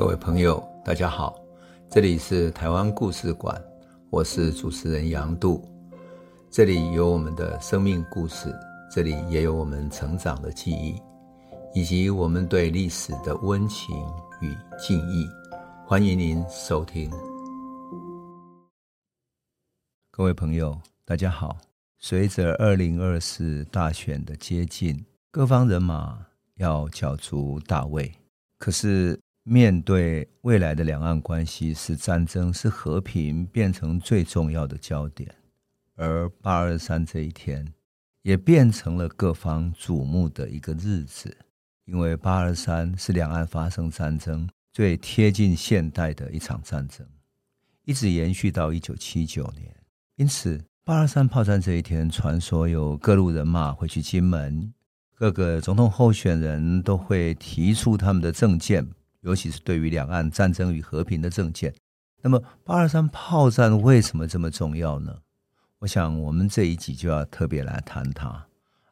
各位朋友，大家好，这里是台湾故事馆，我是主持人杨度，这里有我们的生命故事，这里也有我们成长的记忆，以及我们对历史的温情与敬意。欢迎您收听。各位朋友，大家好。随着二零二四大选的接近，各方人马要角逐大位，可是。面对未来的两岸关系，是战争是和平变成最重要的焦点，而八二三这一天也变成了各方瞩目的一个日子，因为八二三是两岸发生战争最贴近现代的一场战争，一直延续到一九七九年。因此，八二三炮战这一天，传说有各路人马会去金门，各个总统候选人都会提出他们的政见。尤其是对于两岸战争与和平的政见，那么八二三炮战为什么这么重要呢？我想我们这一集就要特别来谈它。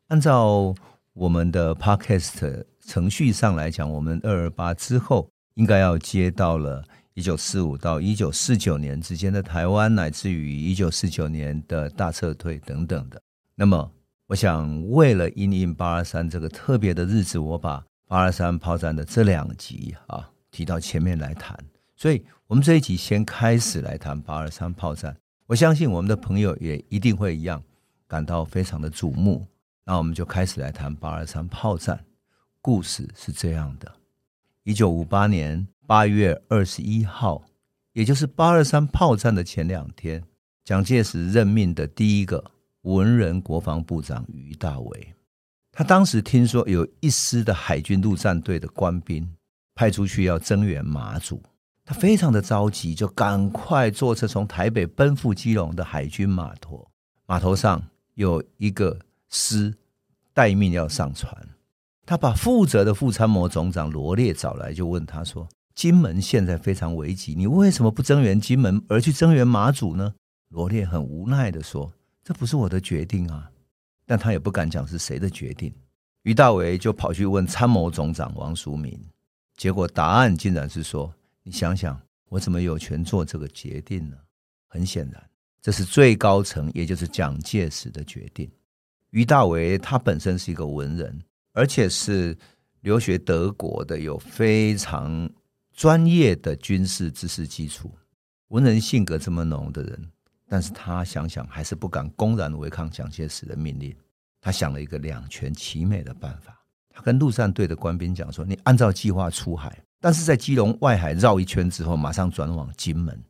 按照我们的 Podcast 程序上来讲，我们二二八之后应该要接到了一九四五到一九四九年之间的台湾，乃至于一九四九年的大撤退等等的。那么，我想为了因应八二三这个特别的日子，我把八二三炮战的这两集啊，提到前面来谈，所以我们这一集先开始来谈八二三炮战。我相信我们的朋友也一定会一样感到非常的瞩目。那我们就开始来谈八二三炮战。故事是这样的：一九五八年八月二十一号，也就是八二三炮战的前两天，蒋介石任命的第一个文人国防部长于大为。他当时听说有一师的海军陆战队的官兵派出去要增援马祖，他非常的着急，就赶快坐车从台北奔赴基隆的海军码头。码头上有一个师待命要上船，他把负责的副参谋总长罗烈找来，就问他说：“金门现在非常危急，你为什么不增援金门，而去增援马祖呢？”罗烈很无奈的说：“这不是我的决定啊。”但他也不敢讲是谁的决定，于大为就跑去问参谋总长王叔铭，结果答案竟然是说：“你想想，我怎么有权做这个决定呢？”很显然，这是最高层，也就是蒋介石的决定。于大为他本身是一个文人，而且是留学德国的，有非常专业的军事知识基础，文人性格这么浓的人。但是他想想还是不敢公然违抗蒋介石的命令。他想了一个两全其美的办法。他跟陆战队的官兵讲说：“你按照计划出海，但是在基隆外海绕一圈之后，马上转往金门。”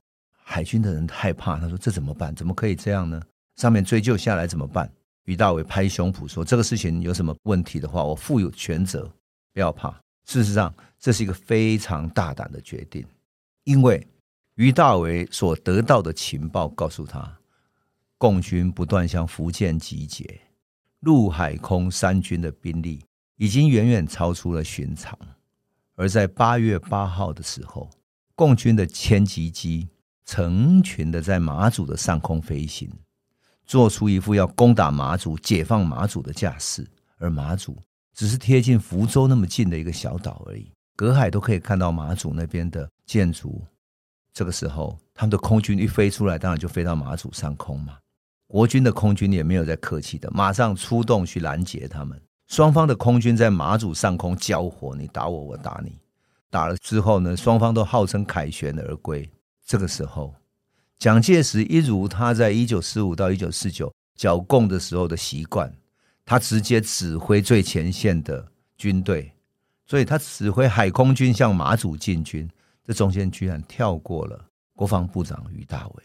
海军的人害怕，他说：“这怎么办？怎么可以这样呢？上面追究下来怎么办？”于大伟拍胸脯说：“这个事情有什么问题的话，我负有全责，不要怕。”事实上，这是一个非常大胆的决定，因为。于大为所得到的情报告诉他，共军不断向福建集结，陆海空三军的兵力已经远远超出了寻常。而在八月八号的时候，共军的歼击机成群的在马祖的上空飞行，做出一副要攻打马祖、解放马祖的架势。而马祖只是贴近福州那么近的一个小岛而已，隔海都可以看到马祖那边的建筑。这个时候，他们的空军一飞出来，当然就飞到马祖上空嘛。国军的空军也没有在客气的，马上出动去拦截他们。双方的空军在马祖上空交火，你打我，我打你。打了之后呢，双方都号称凯旋而归。这个时候，蒋介石一如他在一九四五到一九四九剿共的时候的习惯，他直接指挥最前线的军队，所以他指挥海空军向马祖进军。这中间居然跳过了国防部长于大伟，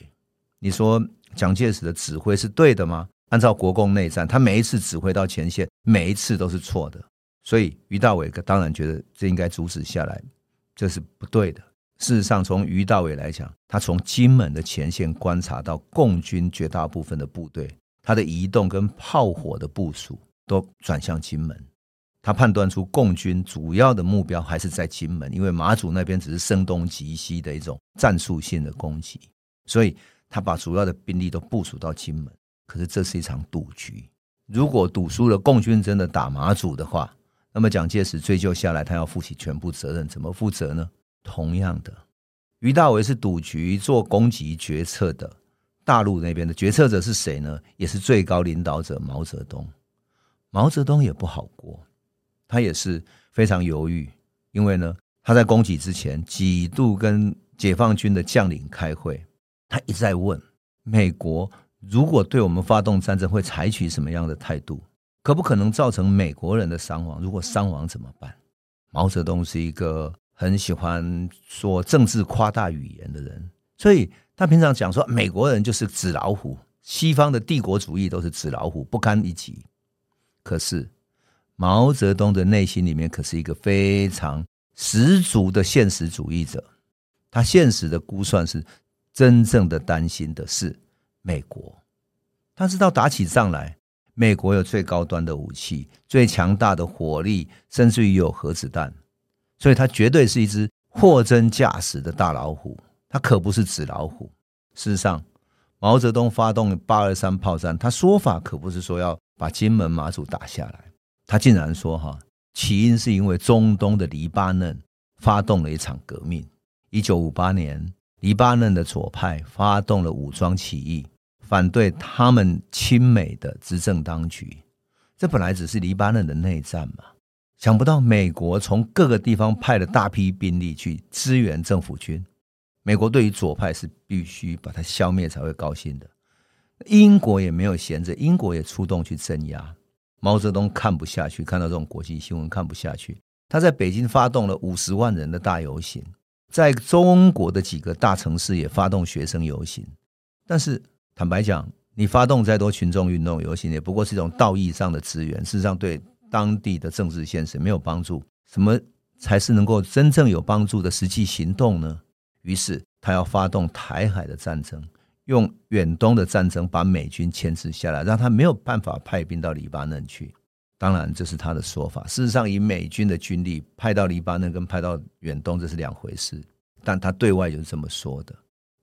你说蒋介石的指挥是对的吗？按照国共内战，他每一次指挥到前线，每一次都是错的。所以于大伟当然觉得这应该阻止下来，这是不对的。事实上，从于大伟来讲，他从金门的前线观察到共军绝大部分的部队，他的移动跟炮火的部署都转向金门。他判断出共军主要的目标还是在金门，因为马祖那边只是声东击西的一种战术性的攻击，所以他把主要的兵力都部署到金门。可是这是一场赌局，如果赌输了，共军真的打马祖的话，那么蒋介石追究下来，他要负起全部责任，怎么负责呢？同样的，于大伟是赌局做攻击决策的，大陆那边的决策者是谁呢？也是最高领导者毛泽东。毛泽东也不好过，他也是非常犹豫，因为呢，他在攻击之前几度跟解放军的将领开会，他一再问美国，如果对我们发动战争，会采取什么样的态度？可不可能造成美国人的伤亡？如果伤亡怎么办？毛泽东是一个很喜欢说政治夸大语言的人，所以他平常讲说美国人就是纸老虎，西方的帝国主义都是纸老虎，不堪一击。可是毛泽东的内心里面可是一个非常十足的现实主义者，他现实的估算是真正的担心的是美国，他知道打起仗来。美国有最高端的武器，最强大的火力，甚至于有核子弹，所以他绝对是一只货真价实的大老虎，他可不是纸老虎。事实上，毛泽东发动八二三炮战，他说法可不是说要把金门马祖打下来，他竟然说哈，起因是因为中东的黎巴嫩发动了一场革命。一九五八年，黎巴嫩的左派发动了武装起义。反对他们亲美的执政当局，这本来只是黎巴嫩的内战嘛。想不到美国从各个地方派了大批兵力去支援政府军。美国对于左派是必须把它消灭才会高兴的。英国也没有闲着，英国也出动去镇压。毛泽东看不下去，看到这种国际新闻看不下去，他在北京发动了五十万人的大游行，在中国的几个大城市也发动学生游行，但是。坦白讲，你发动再多群众运动游行，也不过是一种道义上的支援，事实上对当地的政治现实没有帮助。什么才是能够真正有帮助的实际行动呢？于是他要发动台海的战争，用远东的战争把美军牵制下来，让他没有办法派兵到黎巴嫩去。当然，这是他的说法。事实上，以美军的军力派到黎巴嫩跟派到远东这是两回事，但他对外就是这么说的。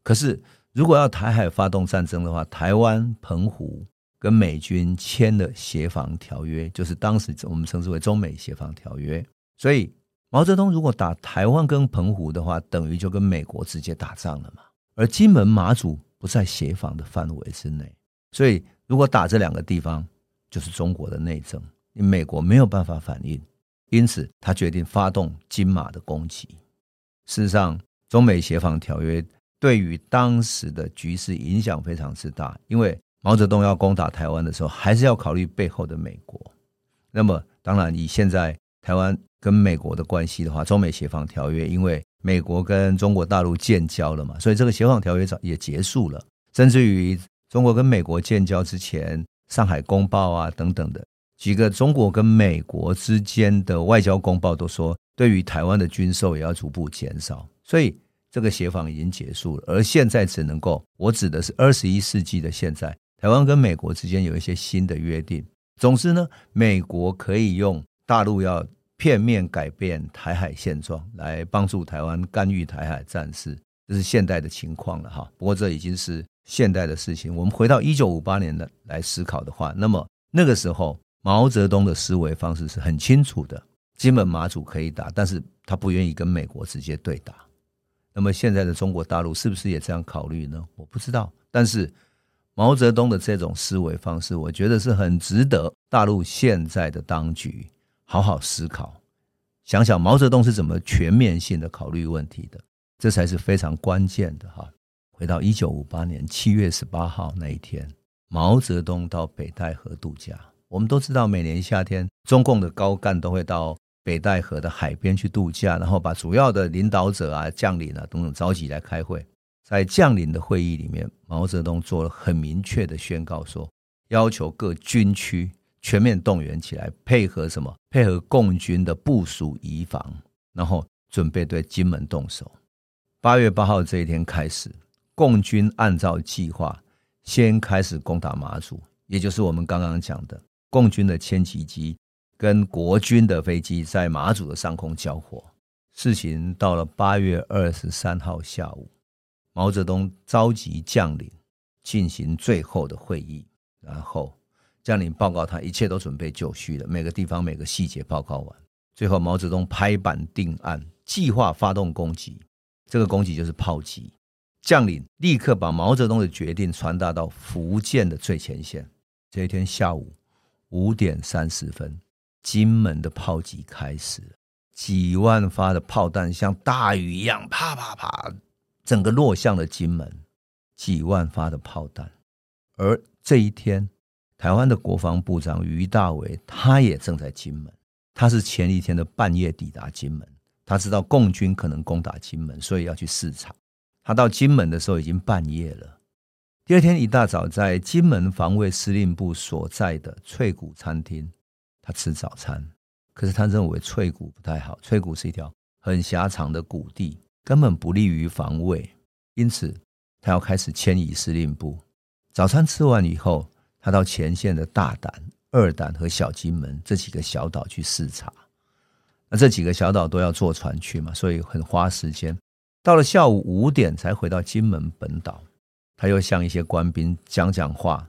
可是。如果要台海发动战争的话，台湾、澎湖跟美军签了协防条约，就是当时我们称之为中美协防条约。所以毛泽东如果打台湾跟澎湖的话，等于就跟美国直接打仗了嘛。而金门、马祖不在协防的范围之内，所以如果打这两个地方，就是中国的内政，美国没有办法反应，因此他决定发动金马的攻击。事实上，中美协防条约。对于当时的局势影响非常之大，因为毛泽东要攻打台湾的时候，还是要考虑背后的美国。那么，当然以现在台湾跟美国的关系的话，中美协防条约，因为美国跟中国大陆建交了嘛，所以这个协防条约早也结束了。甚至于中国跟美国建交之前，《上海公报》啊等等的几个中国跟美国之间的外交公报都说，对于台湾的军售也要逐步减少。所以。这个协防已经结束了，而现在只能够，我指的是二十一世纪的现在，台湾跟美国之间有一些新的约定。总之呢，美国可以用大陆要片面改变台海现状来帮助台湾干预台海战事，这是现代的情况了哈。不过这已经是现代的事情。我们回到一九五八年的来思考的话，那么那个时候毛泽东的思维方式是很清楚的：金门、马祖可以打，但是他不愿意跟美国直接对打。那么现在的中国大陆是不是也这样考虑呢？我不知道。但是毛泽东的这种思维方式，我觉得是很值得大陆现在的当局好好思考，想想毛泽东是怎么全面性的考虑问题的，这才是非常关键的哈。回到一九五八年七月十八号那一天，毛泽东到北戴河度假。我们都知道，每年夏天中共的高干都会到。北戴河的海边去度假，然后把主要的领导者啊、将领啊等等召集来开会。在将领的会议里面，毛泽东做了很明确的宣告说，说要求各军区全面动员起来，配合什么？配合共军的部署移防，然后准备对金门动手。八月八号这一天开始，共军按照计划先开始攻打马祖，也就是我们刚刚讲的共军的歼击机。跟国军的飞机在马祖的上空交火，事情到了八月二十三号下午，毛泽东召集将领进行最后的会议，然后将领报告他一切都准备就绪了，每个地方每个细节报告完，最后毛泽东拍板定案，计划发动攻击。这个攻击就是炮击，将领立刻把毛泽东的决定传达到福建的最前线。这一天下午五点三十分，金门的炮击开始，几万发的炮弹像大雨一样啪啪啪，整个落向了金门。几万发的炮弹，而这一天，台湾的国防部长于大伟他也正在金门，他是前一天的半夜抵达金门。他知道共军可能攻打金门，所以要去视察。他到金门的时候已经半夜了。第二天一大早，在金门防卫司令部所在的翠谷餐厅，他吃早餐。可是他认为翠谷不太好，翠谷是一条很狭长的谷地，根本不利于防卫，因此他要开始迁移司令部。早餐吃完以后，他到前线的大胆、二胆和小金门这几个小岛去视察。那这几个小岛都要坐船去嘛，所以很花时间。到了下午五点才回到金门本岛，他又向一些官兵讲讲话、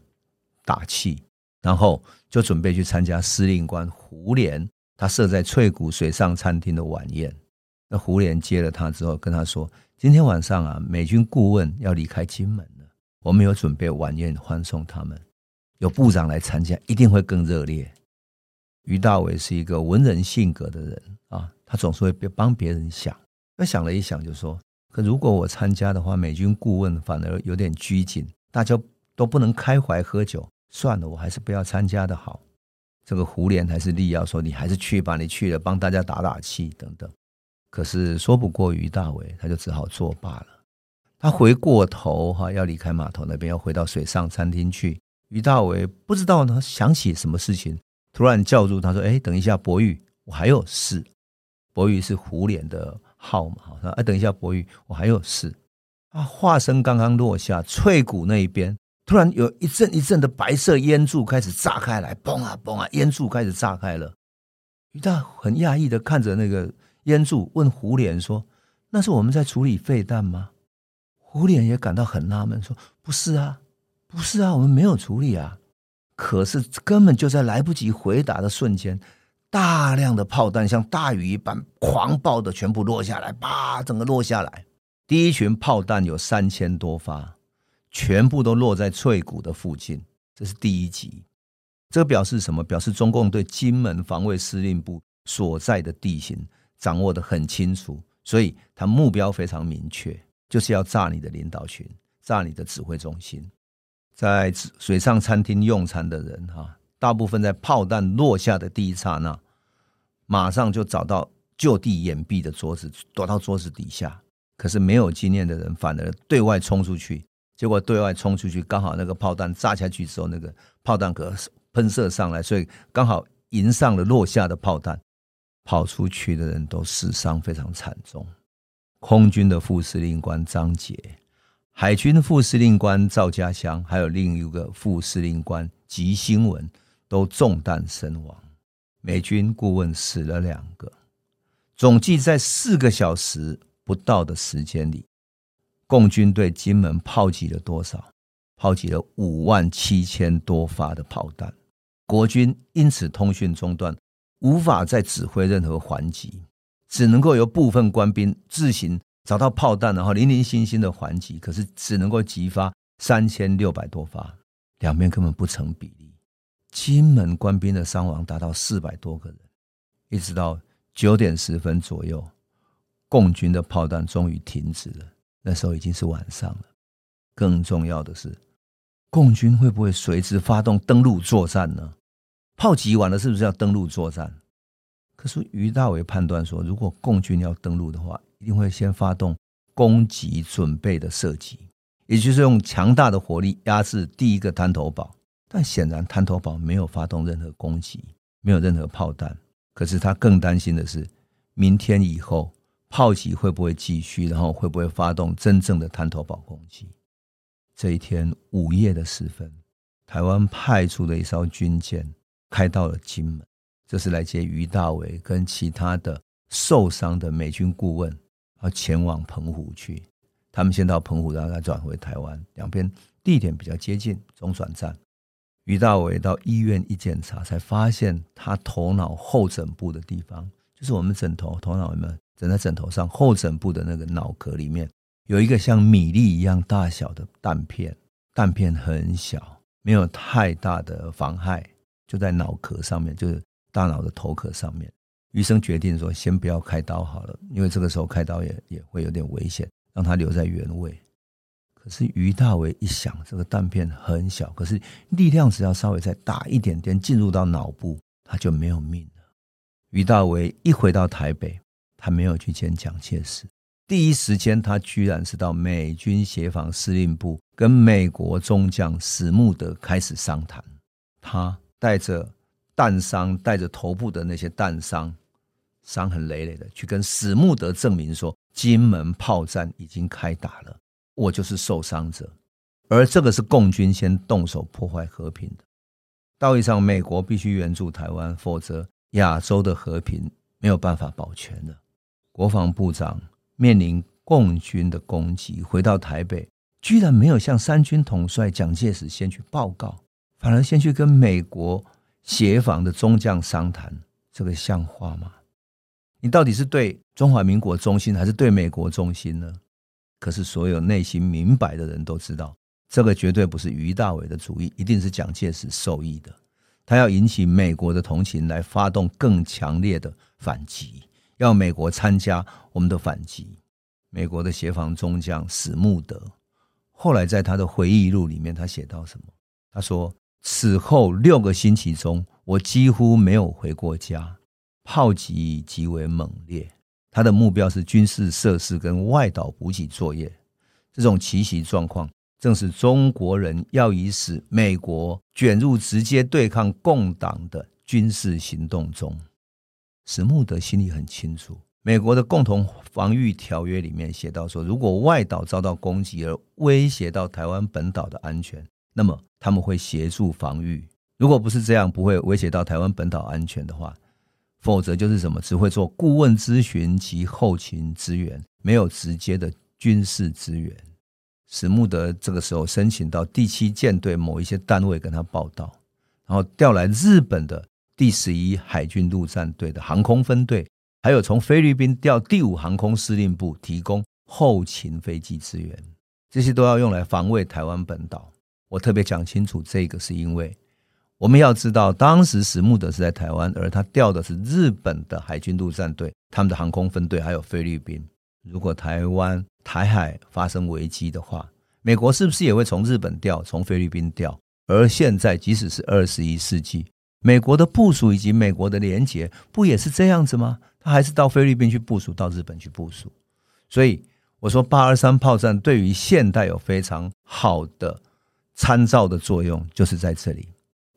打气，然后就准备去参加司令官胡琏他设在翠谷水上餐厅的晚宴。那胡琏接了他之后，跟他说：“今天晚上啊，美军顾问要离开金门了，我们有准备晚宴欢送他们，有部长来参加，一定会更热烈。”于大伟是一个文人性格的人啊，他总是会帮别人想。他想了一想，就说：“可如果我参加的话，美军顾问反而有点拘谨，大家都不能开怀喝酒。算了，我还是不要参加的好。”这个胡琏还是力要说：“你还是去吧，你去了帮大家打打气等等。”可是说不过于大伟，他就只好作罢了。他回过头哈，要离开码头那边，要回到水上餐厅去。于大维不知道他想起什么事情。突然叫住他说：“哎，等一下，伯玉，我还有事。”伯玉是胡琏的号嘛？他说：“哎，等一下，伯玉，我还有事。”啊，话声刚刚落下，翠谷那一边突然有一阵一阵的白色烟柱开始炸开来，嘣啊嘣啊，烟柱开始炸开了。于大很讶异的看着那个烟柱，问胡琏说：“那是我们在处理废弹吗？”胡琏也感到很纳闷，说：“不是啊，不是啊，我们没有处理啊。”可是根本就在来不及回答的瞬间，大量的炮弹像大雨一般狂暴的全部落下来，啪，整个落下来。第一群炮弹有三千多发，全部都落在翠谷的附近。这是第一集。这表示什么？表示中共对金门防卫司令部所在的地形掌握得很清楚，所以他目标非常明确，就是要炸你的领导群，炸你的指挥中心。在水上餐厅用餐的人哈，大部分在炮弹落下的第一刹那，马上就找到就地掩蔽的桌子，躲到桌子底下。可是没有经验的人反而对外冲出去，结果对外冲出去，刚好那个炮弹炸下去之后，那个炮弹壳喷射上来，所以刚好迎上了落下的炮弹。跑出去的人都死伤非常惨重。空军的副司令官张杰。海军副司令官赵家祥，还有另一个副司令官吉星文，都中弹身亡。美军顾问死了两个。总计在四个小时不到的时间里，共军对金门炮击了多少？炮击了五万七千多发的炮弹。国军因此通讯中断，无法再指挥任何还击，只能够由部分官兵自行。找到炮弹，然后零零星星的还击，可是只能够击发三千六百多发，两边根本不成比例。金门官兵的伤亡达到四百多个人，一直到九点十分左右，共军的炮弹终于停止了。那时候已经是晚上了。更重要的是，共军会不会随之发动登陆作战呢？炮击完了，是不是要登陆作战？可是于大伟判断说，如果共军要登陆的话，一定会先发动攻击准备的射击，也就是用强大的火力压制第一个滩头堡。但显然滩头堡没有发动任何攻击，没有任何炮弹。可是他更担心的是，明天以后炮击会不会继续，然后会不会发动真正的滩头堡攻击？这一天午夜的时分，台湾派出的一艘军舰开到了金门，这是来接于大伟跟其他的受伤的美军顾问。要前往澎湖去，他们先到澎湖，然后再转回台湾，两边地点比较接近，中转站。于大伟到医院一检查，才发现他头脑后枕部的地方，就是我们枕头头脑有没有枕在枕头上后枕部的那个脑壳里面，有一个像米粒一样大小的弹片，弹片很小，没有太大的妨害，就在脑壳上面，就是大脑的头壳上面。医生决定说，先不要开刀好了，因为这个时候开刀也也会有点危险，让他留在原位。可是于大为一想，这个弹片很小，可是力量只要稍微再大一点点，进入到脑部，他就没有命了。于大为一回到台北，他没有去见蒋介石，第一时间他居然是到美军协防司令部跟美国中将史穆德开始商谈。他带着弹伤，带着头部的那些弹伤，伤痕累累的去跟史慕德证明说，金门炮战已经开打了，我就是受伤者，而这个是共军先动手破坏和平的。道义上，美国必须援助台湾，否则。亚洲的和平没有办法保全了。国防部长面临共军的攻击，回到台北，居然没有向三军统帅蒋介石先去报告，反而先去跟美国协防的中将商谈，这个像话吗？你到底是对中华民国忠心，还是对美国忠心呢？可是所有内心明白的人都知道，这个绝对不是于大伟的主意，一定是蒋介石授意的。他要引起美国的同情，来发动更强烈的反击，要美国参加我们的反击。美国的协防中将史慕德后来在他的回忆录里面，他写到什么？他说：“此后六个星期中，我几乎没有回过家，炮击极为猛烈。他的目标是军事设施跟外岛补给作业，这种奇袭状况。”正是中国人要以使美国卷入直接对抗共党的军事行动中。史慕德心里很清楚，美国的共同防御条约里面写到说，如果外岛遭到攻击而威胁到台湾本岛的安全，那么他们会协助防御。如果不是这样，不会威胁到台湾本岛安全的话，否则就是什么，只会做顾问咨询及后勤支援，没有直接的军事支援。史慕德这个时候申请到第七舰队某一些单位跟他报道，然后调来日本的第十一海军陆战队的航空分队，还有从菲律宾调第五航空司令部提供后勤飞机支援，这些都要用来防卫台湾本岛。我特别讲清楚这个，是因为我们要知道，当时史慕德是在台湾，而他调的是日本的海军陆战队，他们的航空分队还有菲律宾。如果台湾台海发生危机的话，美国是不是也会从日本调，从菲律宾调？而现在，即使是二十一世纪，美国的部署以及美国的连结，不也是这样子吗？他还是到菲律宾去部署，到日本去部署。所以我说，八二三炮战对于现代有非常好的参照的作用，就是在这里。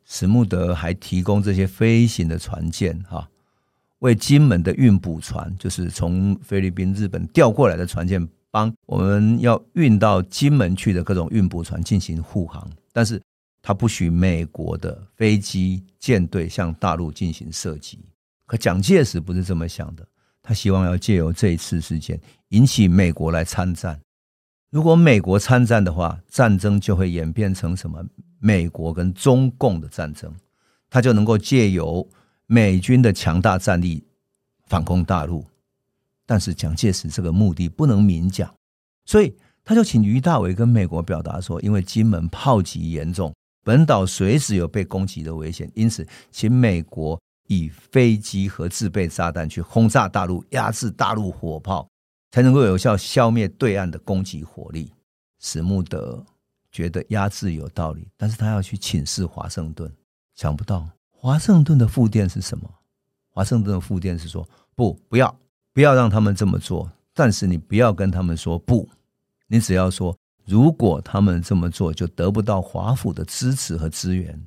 史慕德还提供这些飞行的船舰，哈。为金门的运补船，就是从菲律宾、日本调过来的船舰，帮我们要运到金门去的各种运补船进行护航。但是，他不许美国的飞机舰队向大陆进行射击。可蒋介石不是这么想的，他希望要借由这一次事件引起美国来参战。如果美国参战的话，战争就会演变成什么？美国跟中共的战争，他就能够借由。美军的强大战力反攻大陆，但是蒋介石这个目的不能明讲，所以他就请于大为跟美国表达说，因为金门炮击严重，本岛随时有被攻击的危险，因此请美国以飞机和自备炸弹去轰炸大陆，压制大陆火炮，才能够有效消灭对岸的攻击火力。史慕德觉得压制有道理，但是他要去请示华盛顿，想不到。华盛顿的复电是什么？华盛顿的复电是说不，不要，不要让他们这么做。但是你不要跟他们说不，你只要说，如果他们这么做，就得不到华府的支持和资源，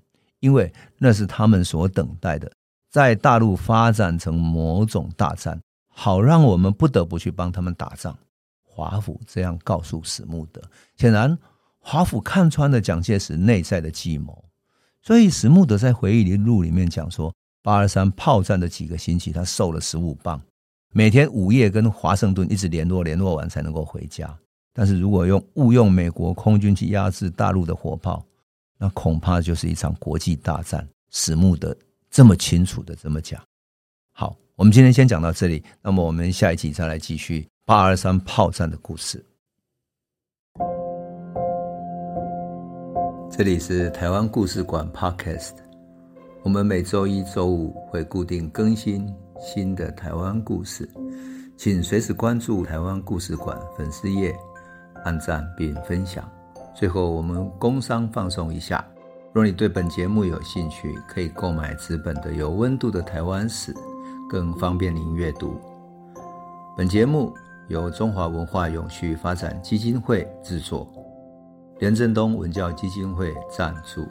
因为那是他们所等待的，在大陆发展成某种大战，好让我们不得不去帮他们打仗。华府这样告诉史慕德，显然华府看穿了蒋介石内在的计谋。所以史慕德在回忆录里面讲说，八二三炮战的几个星期，他瘦了十五磅，每天午夜跟华盛顿一直联络，联络完才能够回家。但是如果用误用美国空军去压制大陆的火炮，那恐怕就是一场国际大战。史慕德这么清楚的这么讲。我们今天先讲到这里，那么我们下一集再来继续八二三炮战的故事。这里是台湾故事馆 Podcast，我们每周一、周五会固定更新新的台湾故事，请随时关注台湾故事馆粉丝页，按赞并分享。最后，我们工商放送一下。若你对本节目有兴趣，可以购买纸本的《有温度的台湾史》，更方便您阅读。本节目由中华文化永续发展基金会制作，廉政东文教基金会赞助。